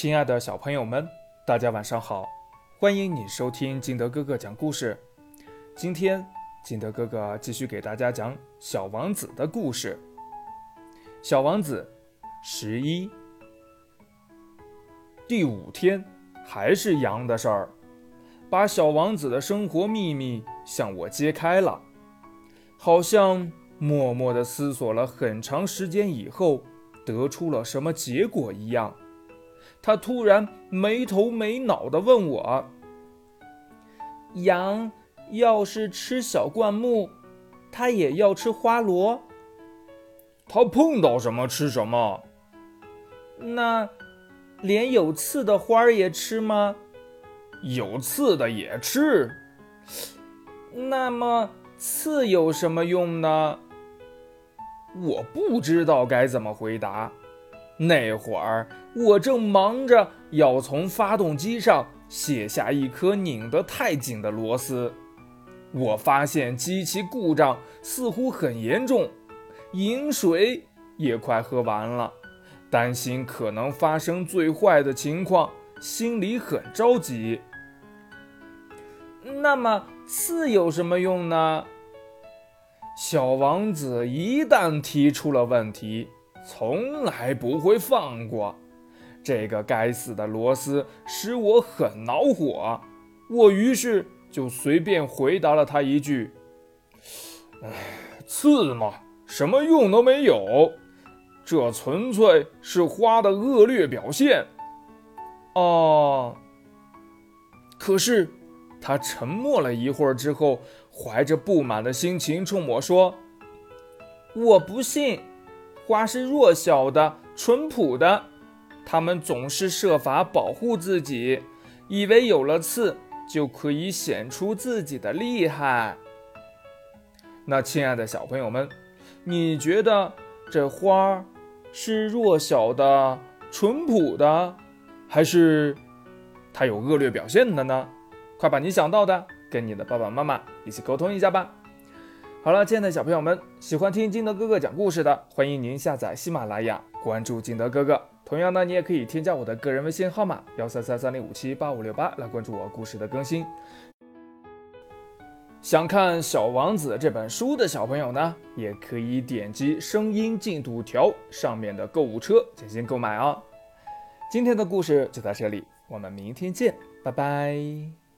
亲爱的小朋友们，大家晚上好！欢迎你收听金德哥哥讲故事。今天，金德哥哥继续给大家讲《小王子》的故事。小王子十一，第五天，还是羊的事儿，把小王子的生活秘密向我揭开了。好像默默地思索了很长时间以后，得出了什么结果一样。他突然没头没脑地问我：“羊要是吃小灌木，它也要吃花螺？它碰到什么吃什么？那连有刺的花儿也吃吗？有刺的也吃。那么刺有什么用呢？我不知道该怎么回答。”那会儿，我正忙着要从发动机上卸下一颗拧得太紧的螺丝。我发现机器故障似乎很严重，饮水也快喝完了，担心可能发生最坏的情况，心里很着急。那么，刺有什么用呢？小王子一旦提出了问题。从来不会放过这个该死的螺丝，使我很恼火。我于是就随便回答了他一句：“哎，刺嘛，什么用都没有，这纯粹是花的恶劣表现。”哦。可是他沉默了一会儿之后，怀着不满的心情冲我说：“我不信。”花是弱小的、淳朴的，它们总是设法保护自己，以为有了刺就可以显出自己的厉害。那亲爱的小朋友们，你觉得这花是弱小的、淳朴的，还是它有恶劣表现的呢？快把你想到的跟你的爸爸妈妈一起沟通一下吧。好了，亲爱的小朋友们，喜欢听金德哥哥讲故事的，欢迎您下载喜马拉雅，关注金德哥哥。同样呢，你也可以添加我的个人微信号码幺三三三零五七八五六八来关注我故事的更新。想看《小王子》这本书的小朋友呢，也可以点击声音进度条上面的购物车进行购买哦。今天的故事就到这里，我们明天见，拜拜。